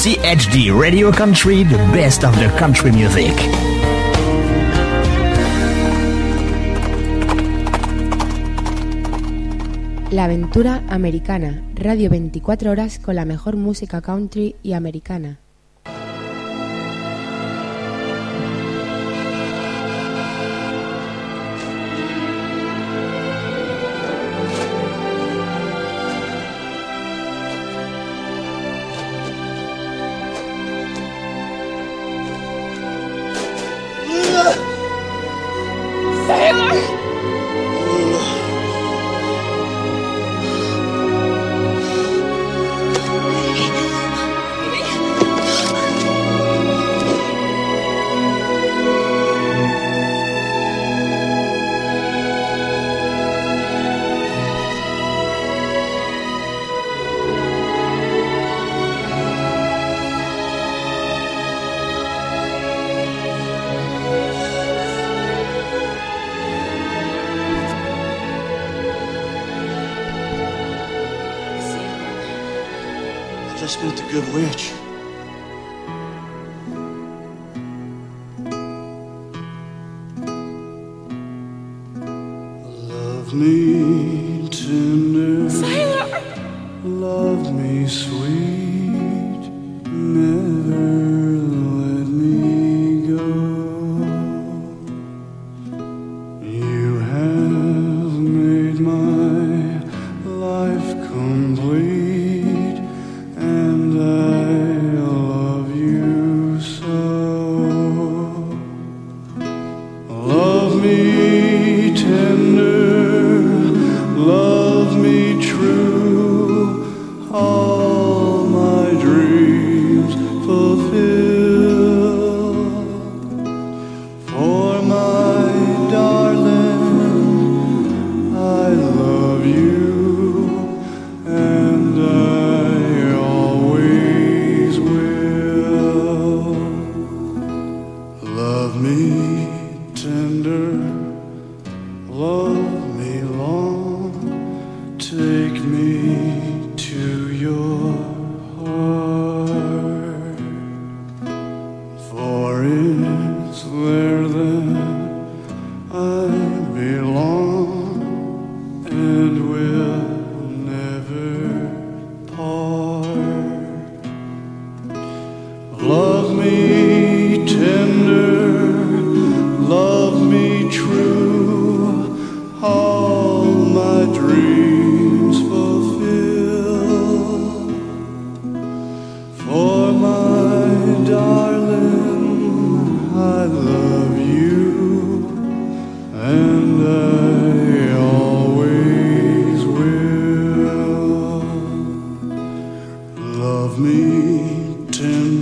CHD Radio Country, the best of the country music. La aventura americana, radio 24 horas con la mejor música country y americana.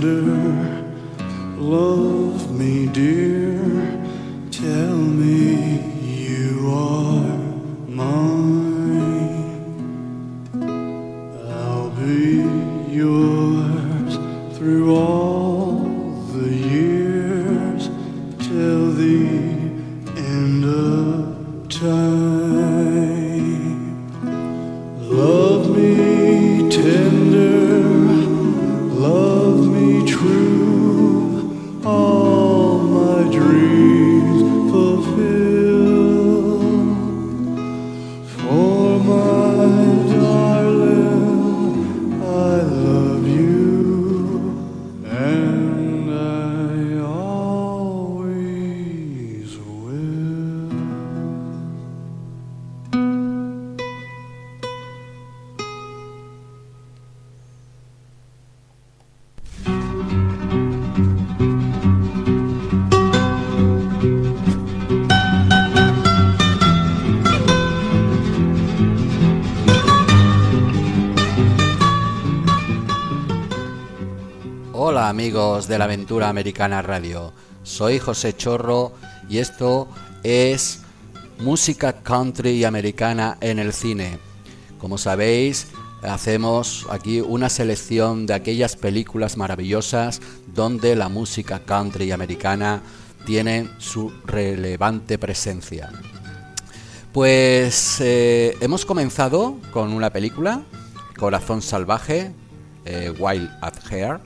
Amigos de la Aventura Americana Radio. Soy José Chorro y esto es música country y americana en el cine. Como sabéis, hacemos aquí una selección de aquellas películas maravillosas donde la música country y americana tiene su relevante presencia. Pues eh, hemos comenzado con una película, Corazón Salvaje, eh, Wild at Hair,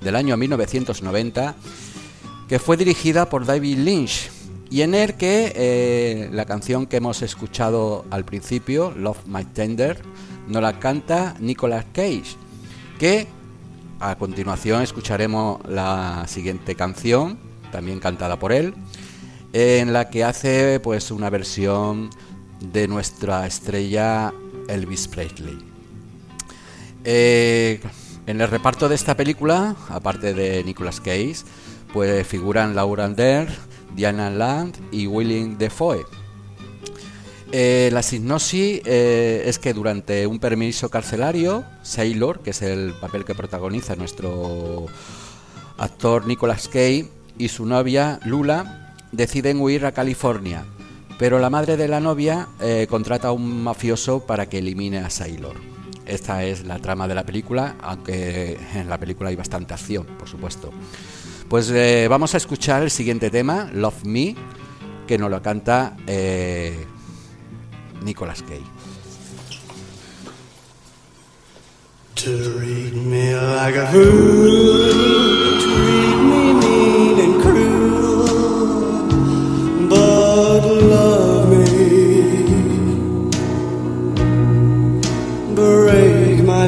del año 1990 que fue dirigida por David Lynch y en el que eh, la canción que hemos escuchado al principio, Love My Tender, nos la canta Nicolas Cage, que a continuación escucharemos la siguiente canción, también cantada por él, en la que hace pues una versión de nuestra estrella Elvis Presley. Eh, en el reparto de esta película, aparte de Nicolas Cage, pues figuran Laura Dern, Diana Land y William Defoe. Eh, la sinopsis eh, es que durante un permiso carcelario, Sailor, que es el papel que protagoniza nuestro actor Nicolas Cage, y su novia Lula deciden huir a California, pero la madre de la novia eh, contrata a un mafioso para que elimine a Sailor. Esta es la trama de la película, aunque en la película hay bastante acción, por supuesto. Pues eh, vamos a escuchar el siguiente tema, Love Me, que nos lo canta eh, Nicolas Cage.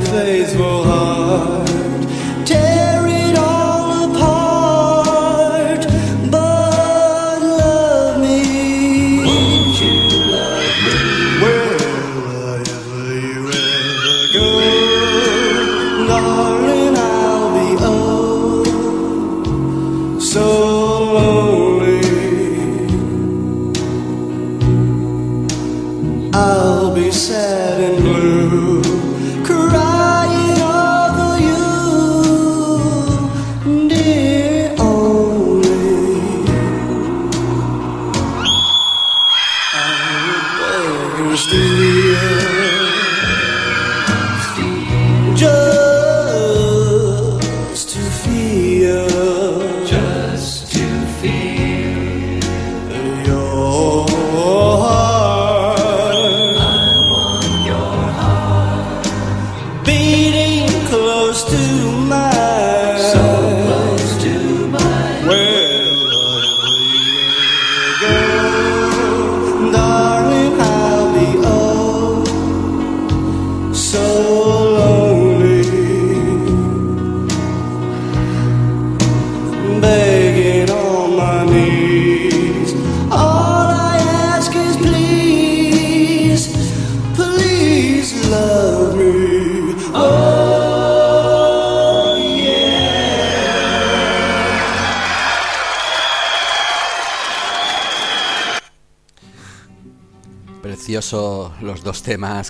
My heart, tear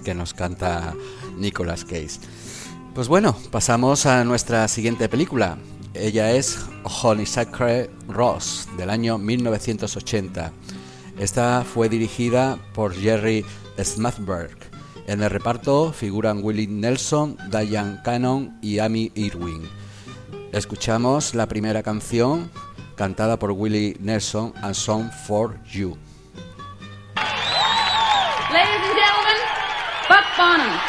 que nos canta Nicolas Cage. Pues bueno, pasamos a nuestra siguiente película. Ella es Honeysuckle Ross del año 1980. Esta fue dirigida por Jerry Smathberg. En el reparto figuran Willie Nelson, Diane Cannon y Amy Irwin. Escuchamos la primera canción cantada por Willie Nelson, A Song for You. Bonham.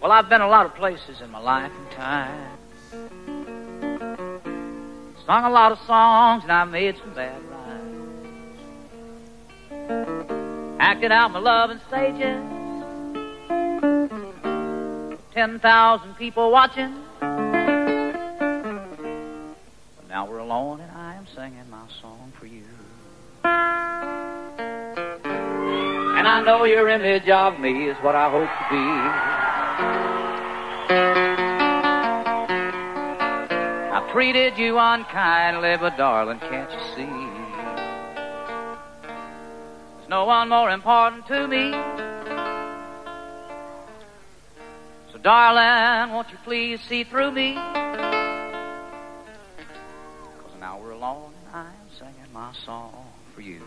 Well, I've been a lot of places in my life and time. Sung a lot of songs and I made some bad Acted out my love in stages. Ten thousand people watching. But now we're alone and I am singing my song for you. And I know your image of me is what I hope to be. I've treated you unkindly, but darling, can't you see? No one more important to me. So, darling, won't you please see through me? Cause now we're alone and I am singing my song for you.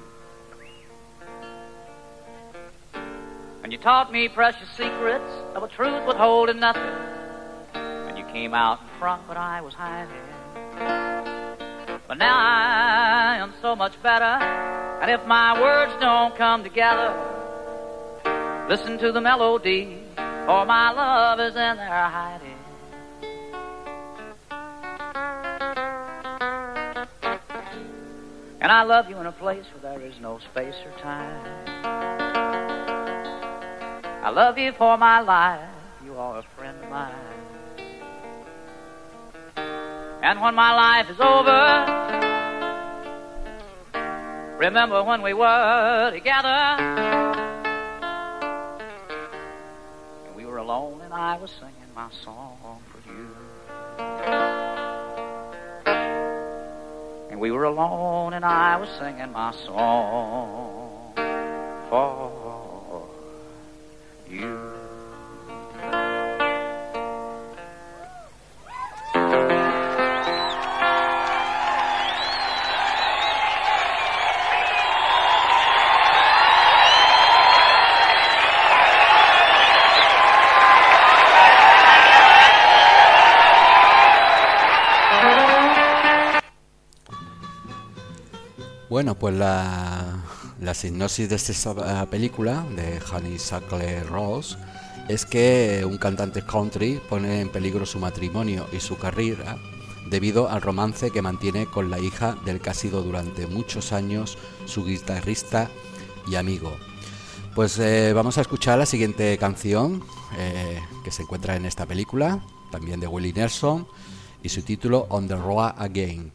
And you taught me precious secrets of a truth withholding nothing. And you came out in front, but I was hiding. But now I am so much better. And if my words don't come together, listen to the melody, for my love is in there hiding. And I love you in a place where there is no space or time. I love you for my life. You are a friend of mine. And when my life is over, remember when we were together. And we were alone and I was singing my song for you. And we were alone and I was singing my song for you. Bueno, pues la, sinopsis de esta película de Honeysuckle Rose es que un cantante country pone en peligro su matrimonio y su carrera debido al romance que mantiene con la hija del que ha sido durante muchos años su guitarrista y amigo. Pues eh, vamos a escuchar la siguiente canción eh, que se encuentra en esta película, también de Willie Nelson, y su título On the Road Again.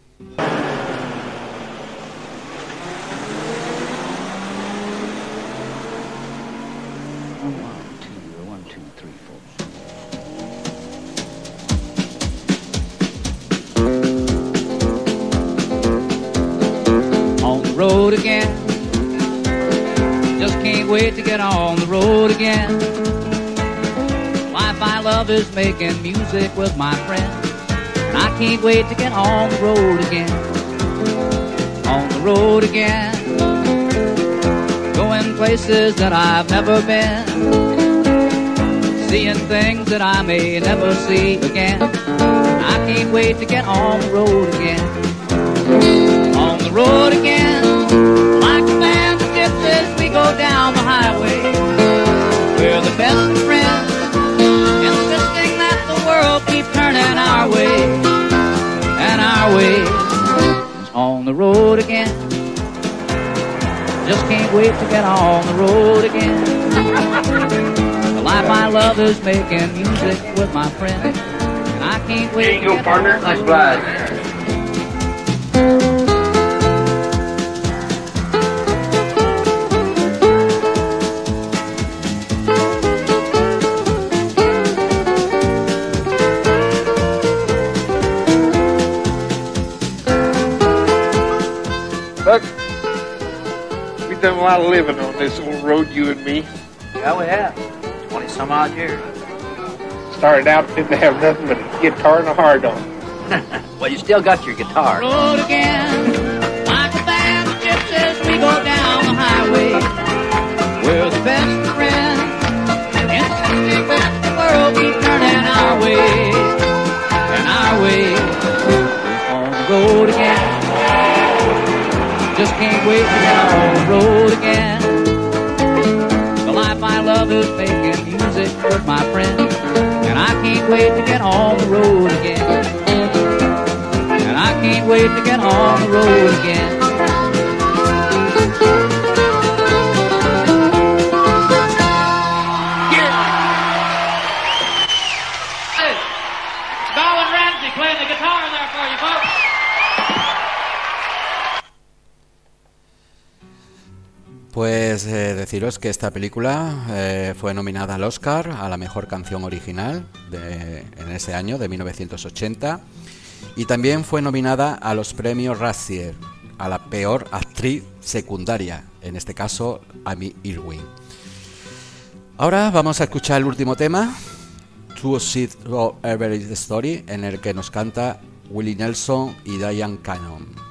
Love is making music with my friends. And I can't wait to get on the road again. On the road again. Going places that I've never been. Seeing things that I may never see again. And I can't wait to get on the road again. On the road again. Like a band of gypsies, we go down the turning our way. And our way is on the road again. Just can't wait to get on the road again. The life I love is making music with my friends. And I can't wait There you to go, get partner. Nice ride. Look, we've done a lot of living on this old road, you and me. Yeah, we have. 20 some odd years. Started out didn't have nothing but a guitar and a hard on. Well, you still got your guitar. Road again. Like a band of gypsies, we go down the highway. We're the best of friends. Insisting that the world keep turning our way. And our way is on the road again. Just can't wait to get on the road again. The life I love is making music with my friends. And I can't wait to get on the road again. And I can't wait to get on the road again. Eh, deciros que esta película eh, fue nominada al Oscar a la mejor canción original en ese año de 1980 y también fue nominada a los premios Razzie a la peor actriz secundaria, en este caso Amy Irwin. Ahora vamos a escuchar el último tema, Two Seed of Every Story, en el que nos canta Willie Nelson y Diane Cannon.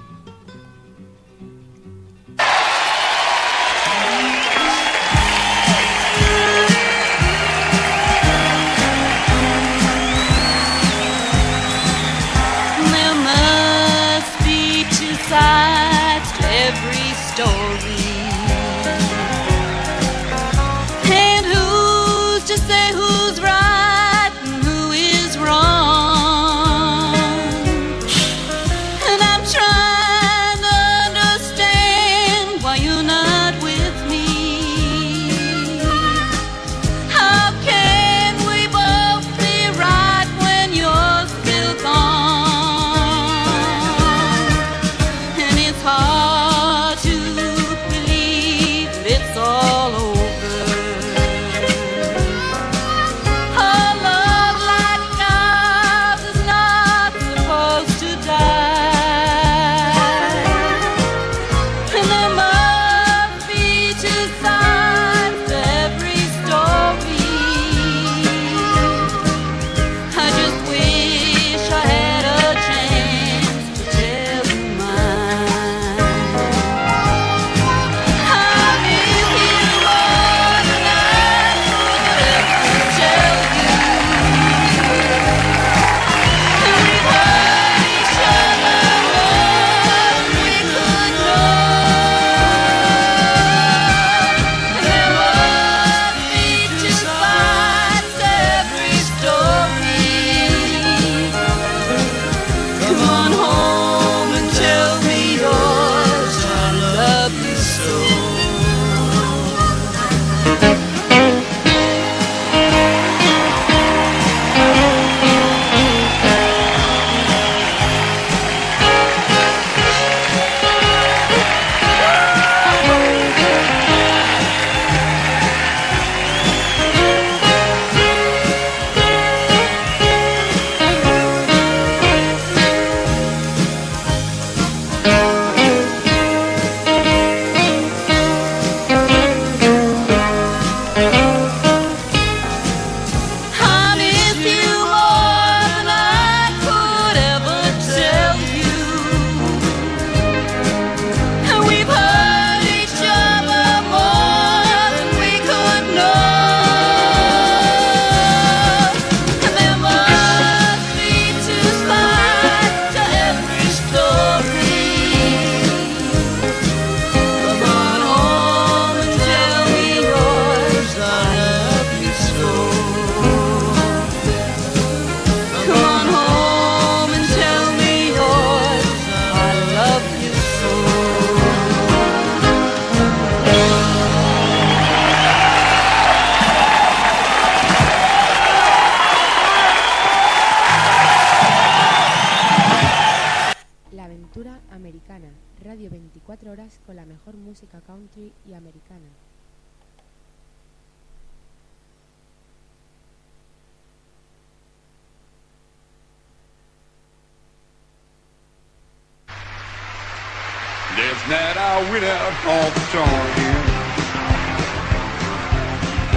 story.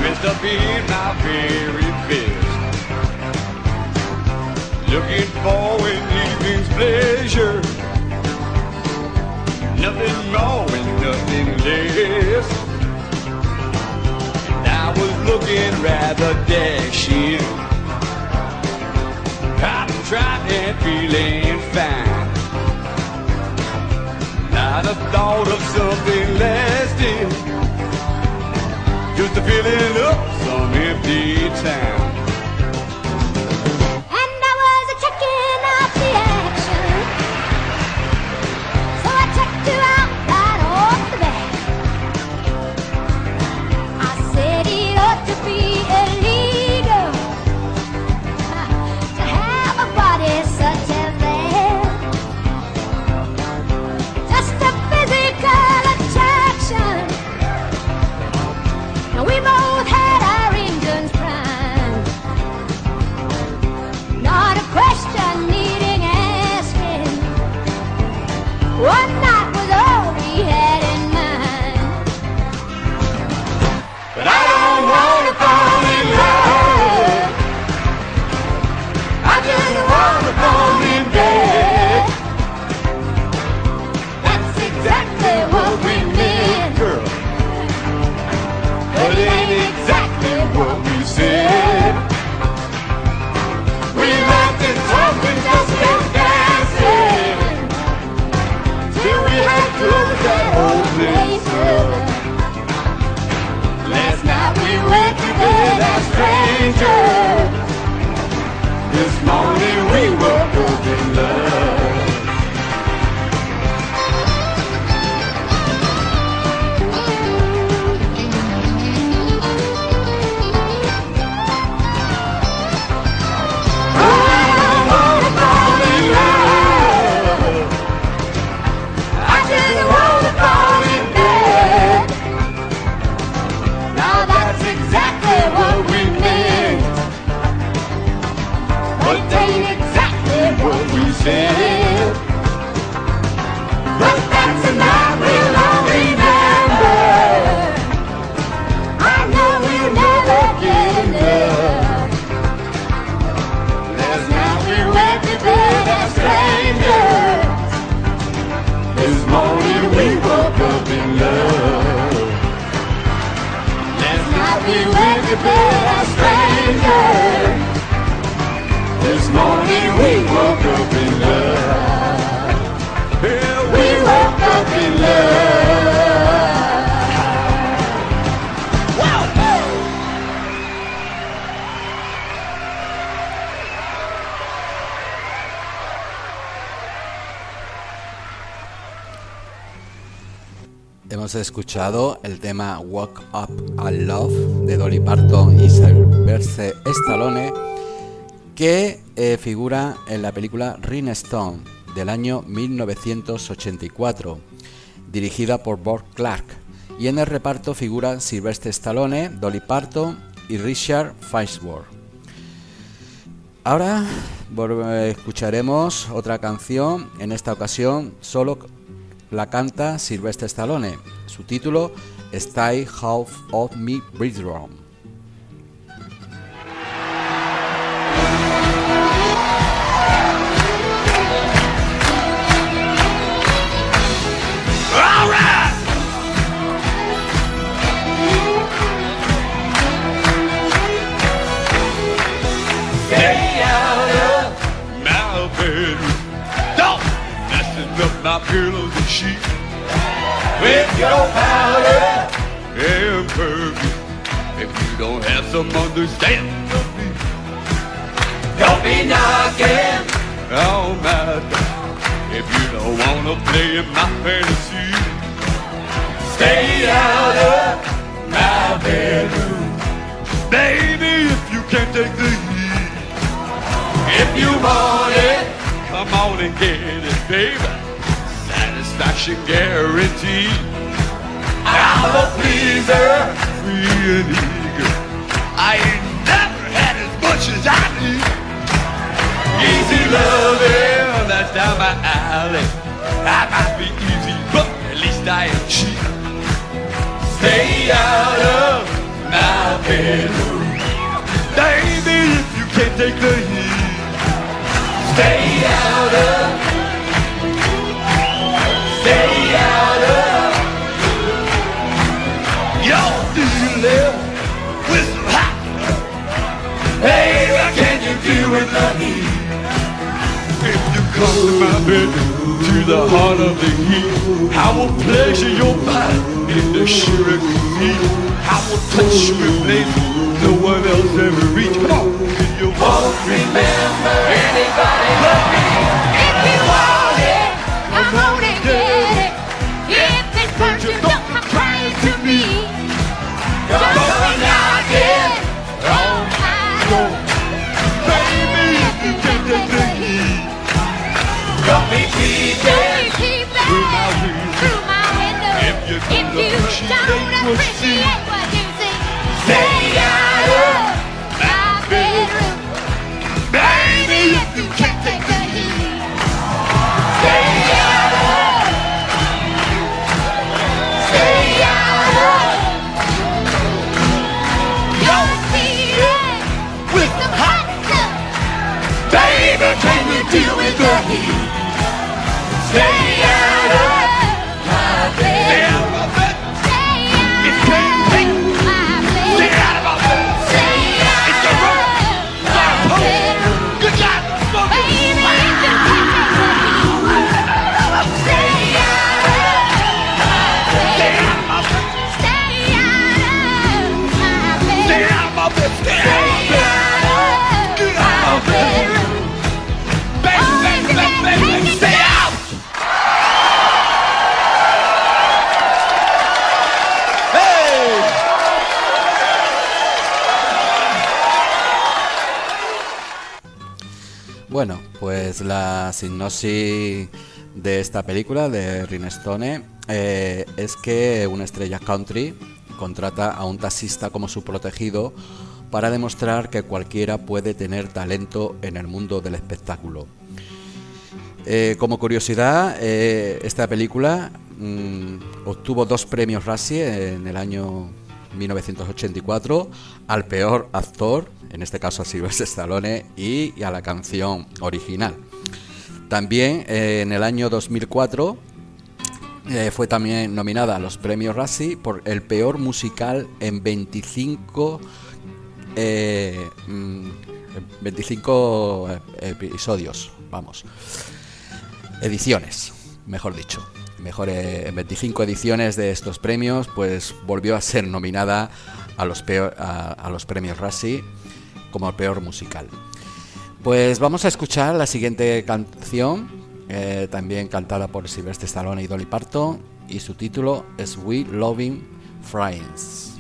dressed up in my very best. Looking for an evening's pleasure. Nothing more and nothing less. And I was looking rather dashing. Hot and trot and feeling fine. Not a thought of something lasting. Just to fill in up some empty time. Close that. Hemos escuchado el tema Walk Up a Love de Dolly Parton y Sylvester Stallone que eh, figura en la película Ring Stone del año 1984 dirigida por Bob Clark y en el reparto figuran Sylvester Stallone, Dolly Parton y Richard Farnsworth. Ahora eh, escucharemos otra canción, en esta ocasión solo la canta Sylvester Stallone. Su título Stay Half of Me Bedroom. All right. Stay out of my bedroom. Sheets. with your powder. And perfume. If you don't have some understanding of me, Don't be knocking. oh my God. If you don't wanna play in my fantasy, Stay out of my bedroom. baby, if you can't take the heat, If you want it, come on and get it, baby. Satisfaction guaranteed. I'm a pleaser. Free and eager. I ain't never had as much as I need. Easy loving, that's down my alley. I might be easy, but at least I am cheap. Stay out of my bedroom. Baby, if you can't take the heat, Stay out of. To my bedroom, to the heart of the heat, I will pleasure your body in the sugar heat. I will touch you with places no one else ever reached. Come on, can you Won't remember anybody but me. If you want it, appreciate don't la sinopsis de esta película de Rinestone eh, es que una estrella country contrata a un taxista como su protegido para demostrar que cualquiera puede tener talento en el mundo del espectáculo. Eh, como curiosidad, eh, esta película mm, obtuvo dos premios Razzie en el año 1984 al peor actor, en este caso a Sylvester Stallone, y a la canción original. También eh, en el año 2004 eh, fue también nominada a los premios Razzie por el peor musical en 25 eh, mm, 25 episodios, vamos. Ediciones, mejor dicho. Mejor en 25 ediciones de estos premios, pues volvió a ser nominada a los, peor- a, los premios Razzie como peor musical. Pues vamos a escuchar la siguiente canción, eh, también cantada por Sylvester Stallone y Dolly Parton, y su título es We Loving Friends.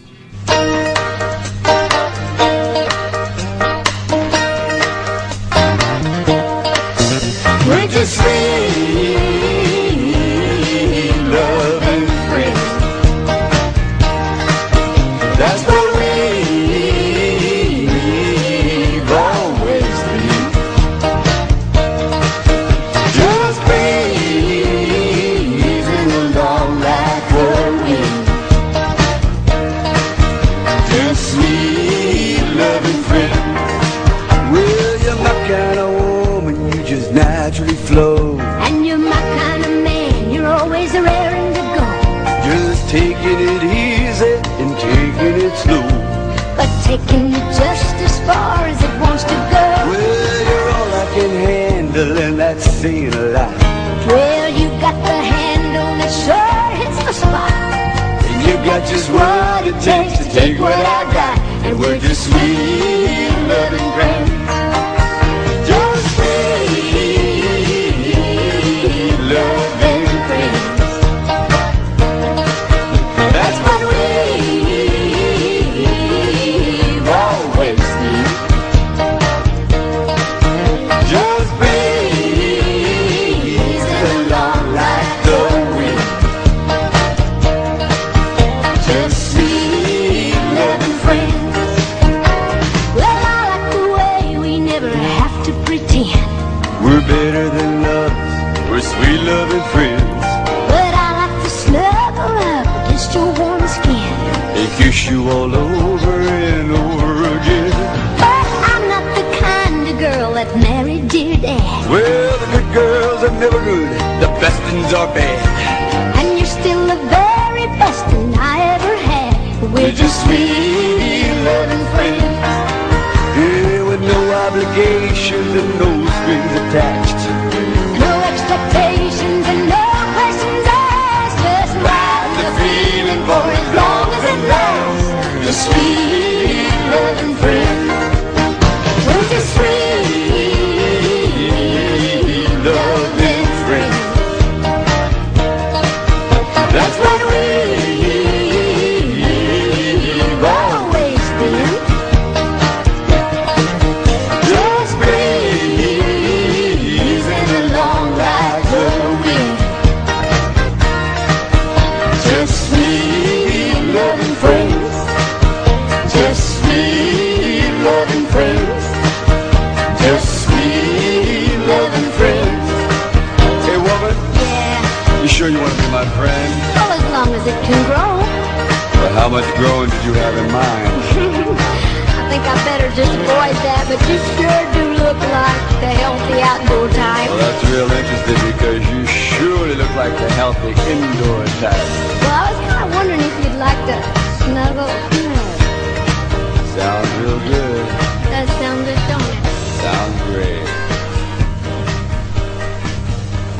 Never good, the best ones are bad. And you're still the very best thing I ever had. We're just sweet, loving friends. Yeah, with no obligations and no strings attached. No expectations and no questions asked. Just ride the feeling for as long as it lasts. Just sweet, growing did you have in mind? I think I better just avoid that, but you sure do look like the healthy outdoor type. Well, that's real interesting because you surely look like the healthy indoor type. Well, I was kind of wondering if you'd like to snuggle. Sounds real good. That sounds good, don't it? Sounds great.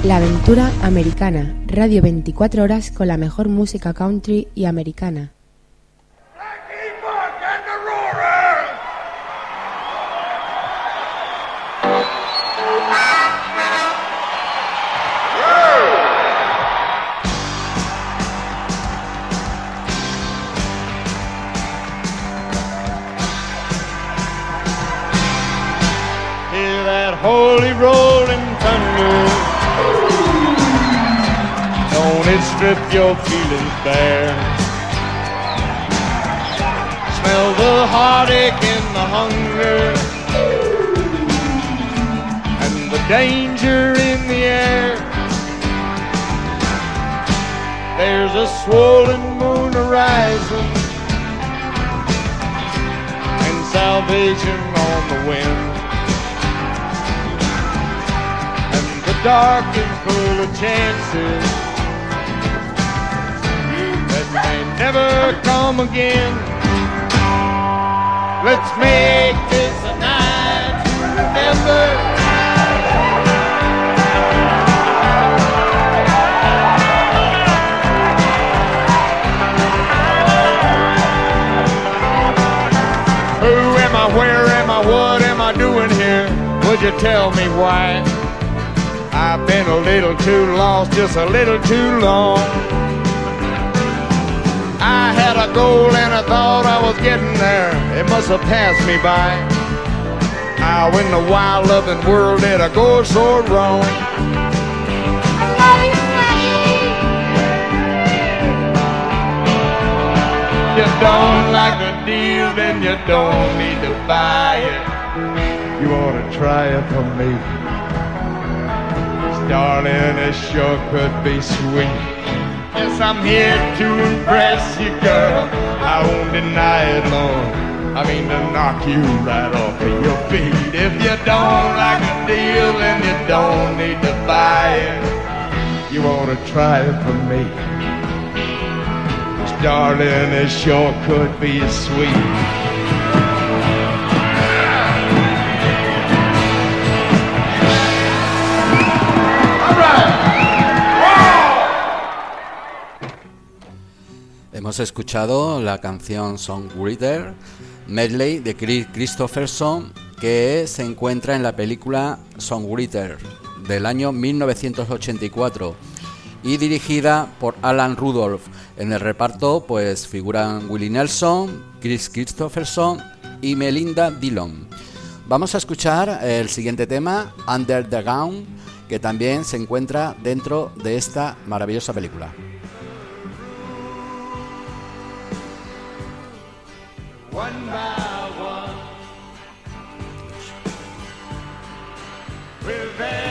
La aventura americana, radio 24 horas con la mejor música country y americana. Strip your feelings bare? Smell the heartache and the hunger and the danger in the air. There's a swollen moon horizon and salvation on the wind. And the dark is full of chances may never come again. Let's make this a night to remember. Who am I? Where am I? What am I doing here? Would you tell me why? I've been a little too lost, just a little too long. A goal and I thought I was getting there. It must have passed me by. How in the wild loving world did I go so wrong? You don't like the deal, then you don't need to buy it. You ought to try it for me. Darling, it sure could be sweet. Yes, I'm here to impress you, girl. I won't deny it, Lord. I mean to knock you right off of your feet. If you don't like the deal, then you don't need to buy it. You wanna try it for me. 'Cause darling, it sure could be sweet. Hemos escuchado la canción Songwriter Medley de Chris Christopherson que se encuentra en la película Songwriter del año 1984 y dirigida por Alan Rudolph. En el reparto pues figuran Willie Nelson, Chris Christopherson y Melinda Dillon. Vamos a escuchar el siguiente tema, Under the Gown, que también se encuentra dentro de esta maravillosa película. One by one. With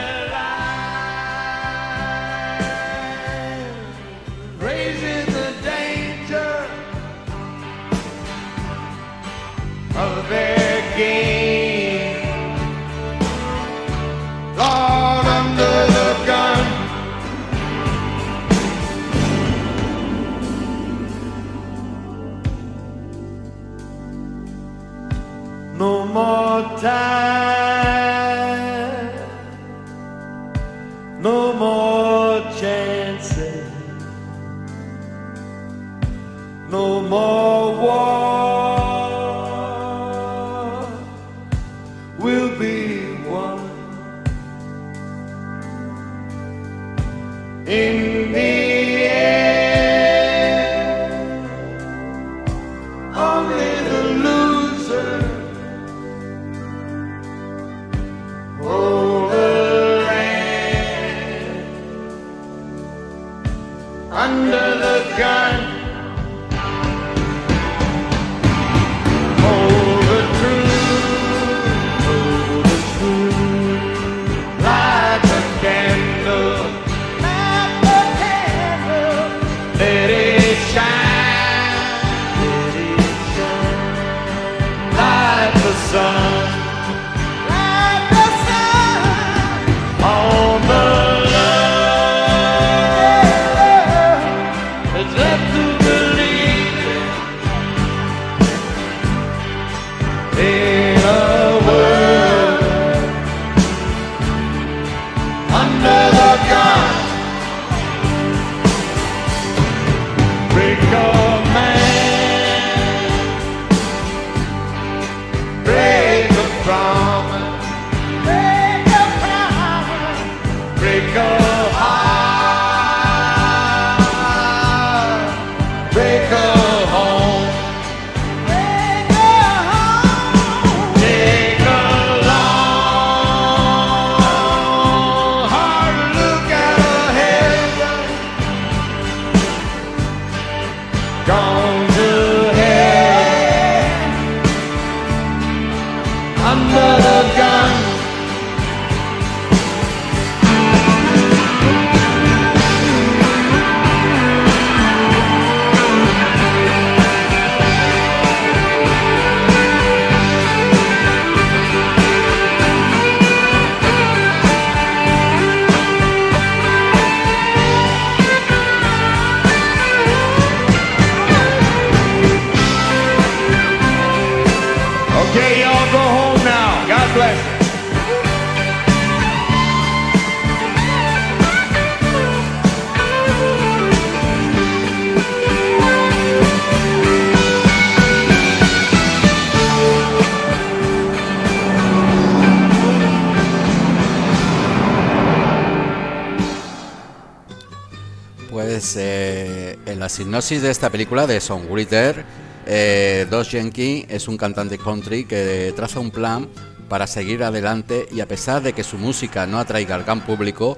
sinopsis de esta película de Songwriter, eh, Dos Jenkins es un cantante country que traza un plan para seguir adelante y a pesar de que su música no atraiga al gran público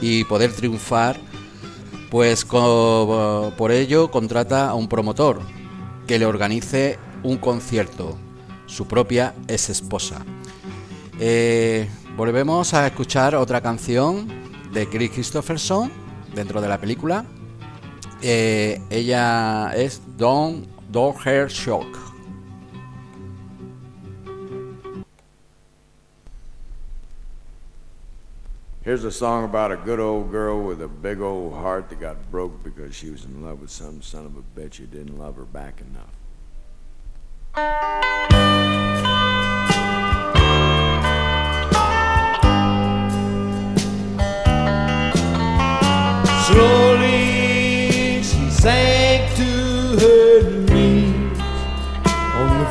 y poder triunfar, pues por ello contrata a un promotor que le organice un concierto, su propia ex esposa. Eh, volvemos a escuchar otra canción de Chris Christopherson dentro de la película. Eh, ella es Hair Shock. Here's a song about a good old girl with a big old heart that got broke because she was in love with some son of a bitch who didn't love her back enough.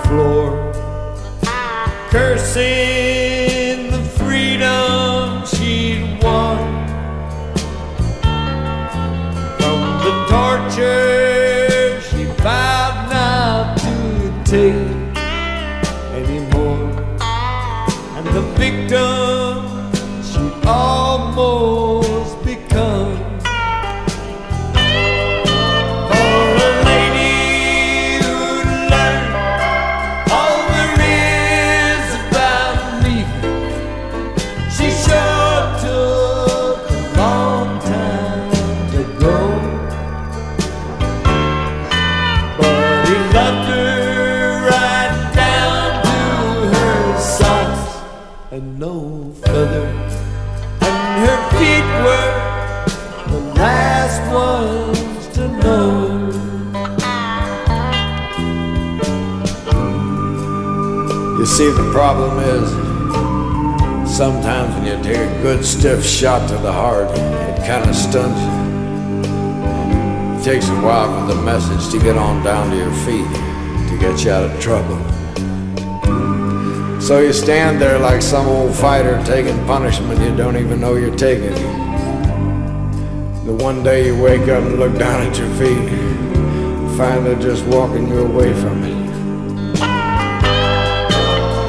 Floor, cursing You see, the problem is sometimes when you take a good stiff shot to the heart, it kind of stuns you. It takes a while for the message to get on down to your feet to get you out of trouble. So you stand there like some old fighter taking punishment you don't even know you're taking. The one day you wake up and look down at your feet, they're just walking you away from it.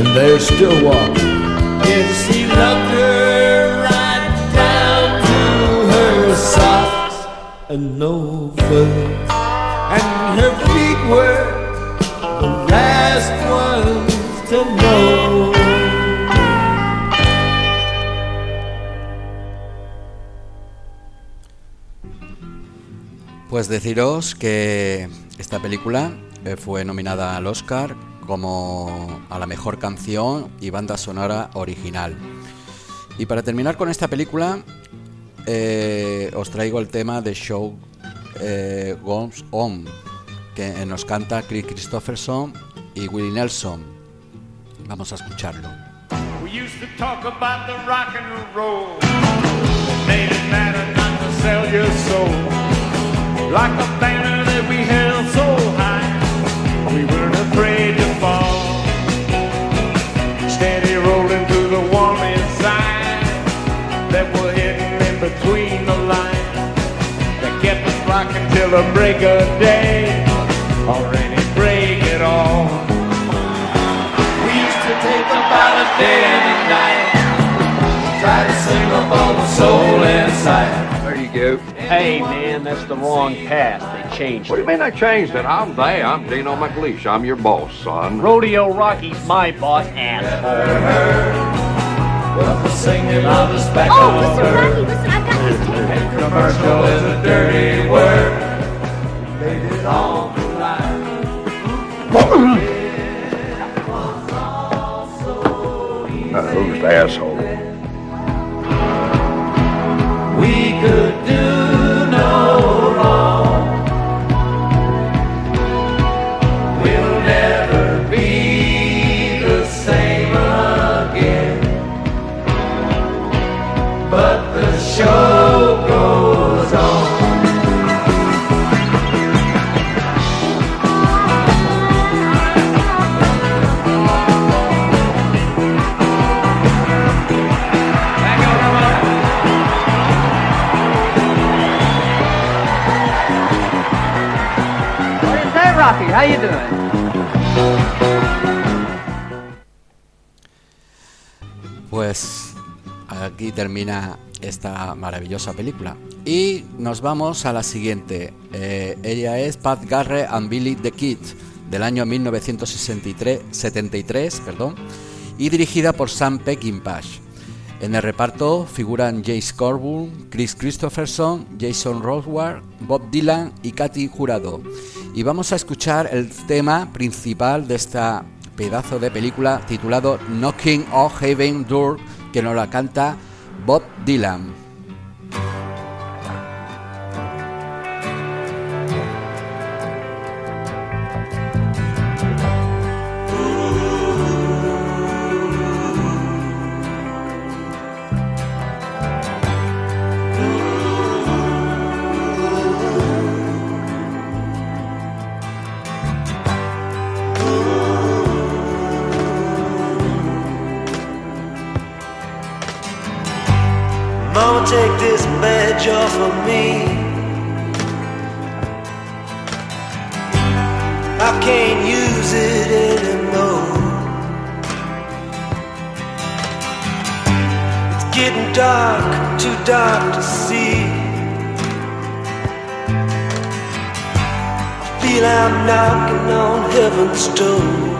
And they're still walking. Yes, he loved her right down to her socks and no further. And her feet were the last ones to know. Pues deciros que esta película eh, fue nominada al Oscar como a la mejor canción y banda sonora original. Y para terminar con esta película, eh, os traigo el tema de Show eh, Goes On, que nos canta Chris Christopherson y Willie Nelson. Vamos a escucharlo. We used to talk about the rock and roll. Made it matter not to sell your soul. Like a banner that we held so high. Afraid to fall. Steady rolling through the warm inside That were hidden in between the lines. That kept us rocking till the break of day. Or break at all. We used to take about a day and a night. Try to sing up all the soul inside. There you go. Hey, man, that's the wrong path. They changed What do you mean I changed it? I'm they. I'm Dino McLeish. I'm your boss, son. Rodeo Rocky's my boss, asshole. Well, the singing of the speckled Oh, Mr. bird. Rocky, listen, I've got this. And commercial is a dirty word. Laid it on the line. Uh, who's the asshole? We could do How? Pues aquí termina esta maravillosa película. Y nos vamos a la siguiente. Eh, ella es Pat Garrett and Billy the Kid, del año 1963, 73, perdón, y dirigida por Sam Peckinpah. En el reparto figuran Jace Coburn, Chris Christopherson, Jason Rosewater, Bob Dylan y Katy Jurado. Y vamos a escuchar el tema principal de esta pedazo de película titulado Knocking on Heaven Door, que nos la canta Bob Dylan. Badge off of me. I can't use it anymore. It's getting dark, too dark to see. I feel I'm knocking on heaven's door.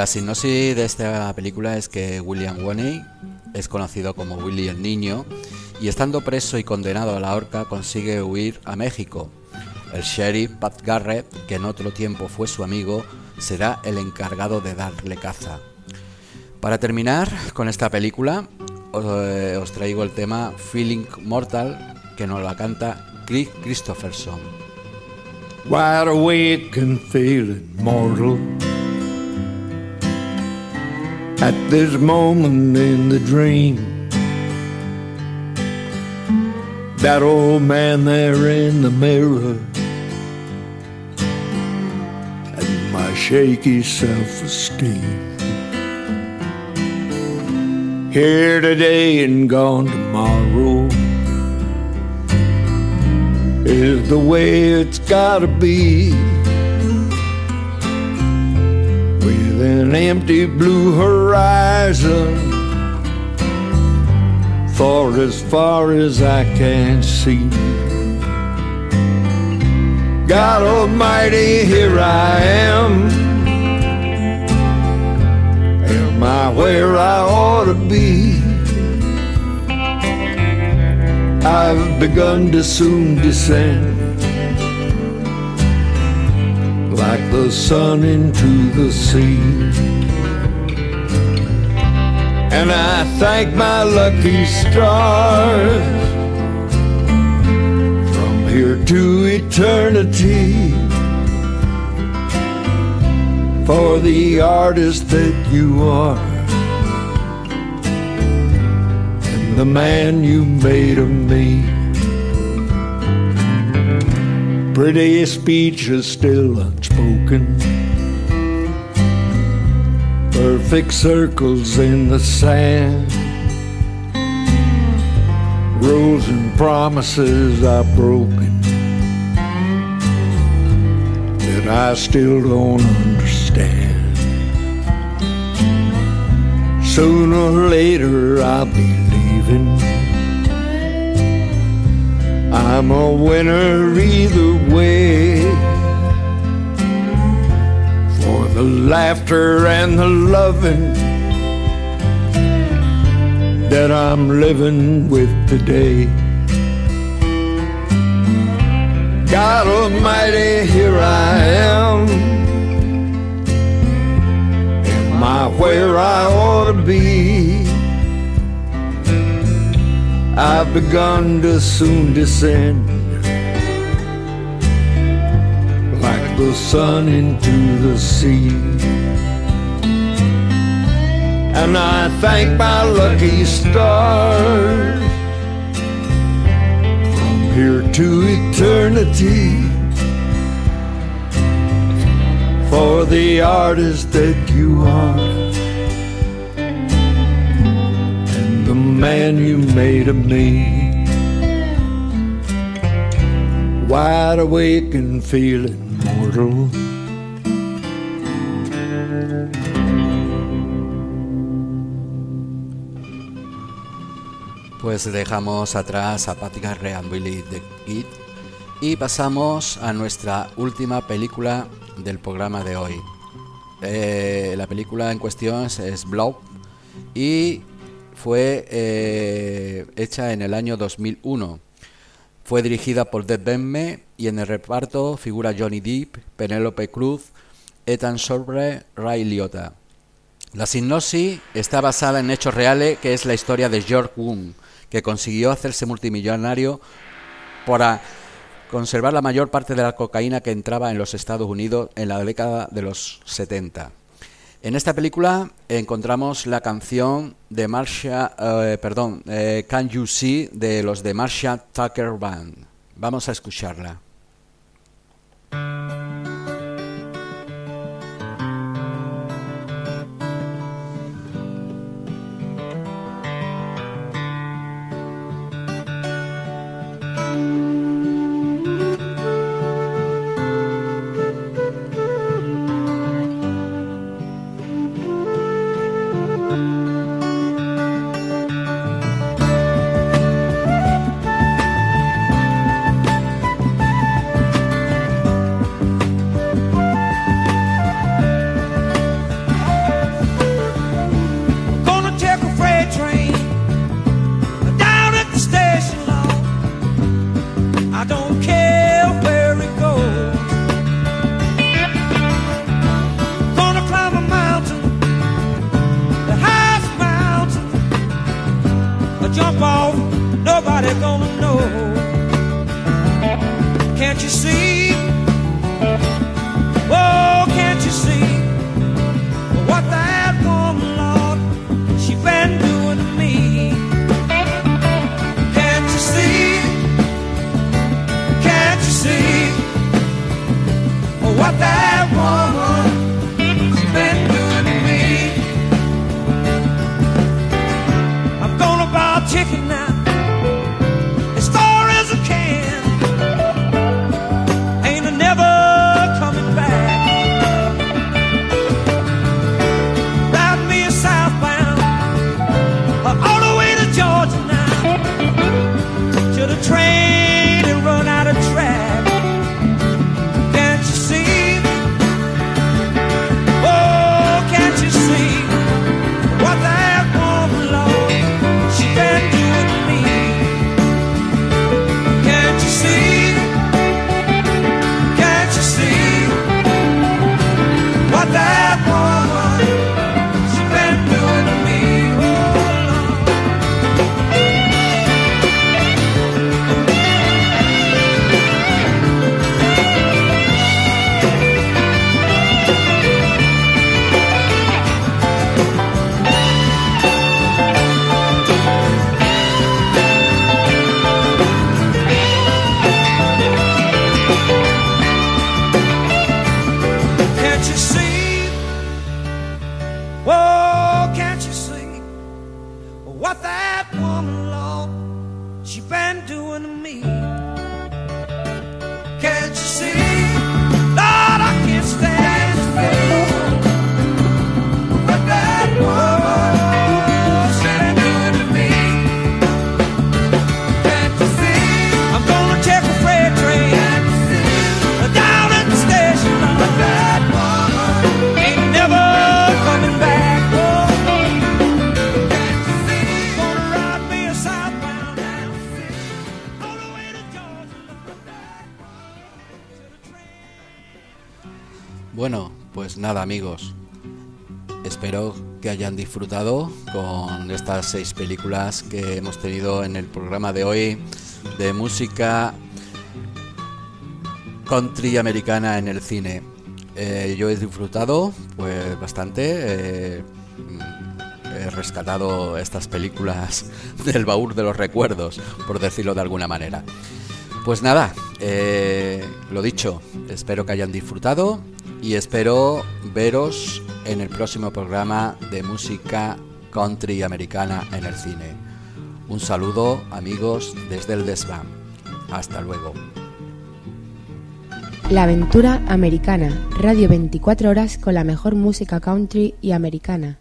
La sinopsis de esta película es que William Woney es conocido como Willy el Niño y estando preso y condenado a la horca consigue huir a México. El sheriff Pat Garrett, que en otro tiempo fue su amigo, será el encargado de darle caza. Para terminar con esta película, os, eh, traigo el tema Feeling Mortal, que nos la canta Chris Christopherson. At this moment in the dream, that old man there in the mirror, and my shaky self esteem. Here today and gone tomorrow is the way it's gotta be. An empty blue horizon, for as far as I can see. God Almighty, here I am. Am I where I ought to be? I've begun to soon descend like the sun into the sea. And I thank my lucky stars from here to eternity for the artist that you are and the man you made of me. Pretty speech is still unspoken. Perfect circles in the sand. Rules and promises I've broken that I still don't understand. Sooner or later I'll be leaving. I'm a winner either way. For the laughter and the loving that I'm living with today. God Almighty, here I am. Am I where I ought to be? I've begun to soon descend. Like the sun into the sea. And I thank my lucky stars. From here to eternity. For the artist that you are man you made of me. Wide awake and feeling mortal. Pues dejamos atrás a Patty Garrett and Billy the Kid y pasamos a nuestra última película del programa de hoy. Eh, la película en cuestión es Blob y fue eh, hecha en el año 2001. Fue dirigida por Deb Benme y en el reparto figura Johnny Depp, Penélope Cruz, Ethan Sorbre, Ray Liotta. La sinopsis está basada en hechos reales, que es la historia de George Woon, que consiguió hacerse multimillonario por a- conservar la mayor parte de la cocaína que entraba en los Estados Unidos en la década de los 70. En esta película encontramos la canción de Marsha, eh, perdón, eh, Can You See de los de Marsha Tucker Band. Vamos a escucharla. Nobody gonna know. Can't you see? Disfrutado con estas seis películas que hemos tenido en el programa de hoy de música country americana en el cine. Eh, yo he disfrutado pues bastante. eh, he rescatado estas películas del baúl de los recuerdos, por decirlo de alguna manera. Pues nada, eh, lo dicho, espero que hayan disfrutado y espero veros en el próximo programa de música country americana en el cine. Un saludo amigos desde el desván. Hasta luego. La aventura americana, radio 24 horas con la mejor música country y americana.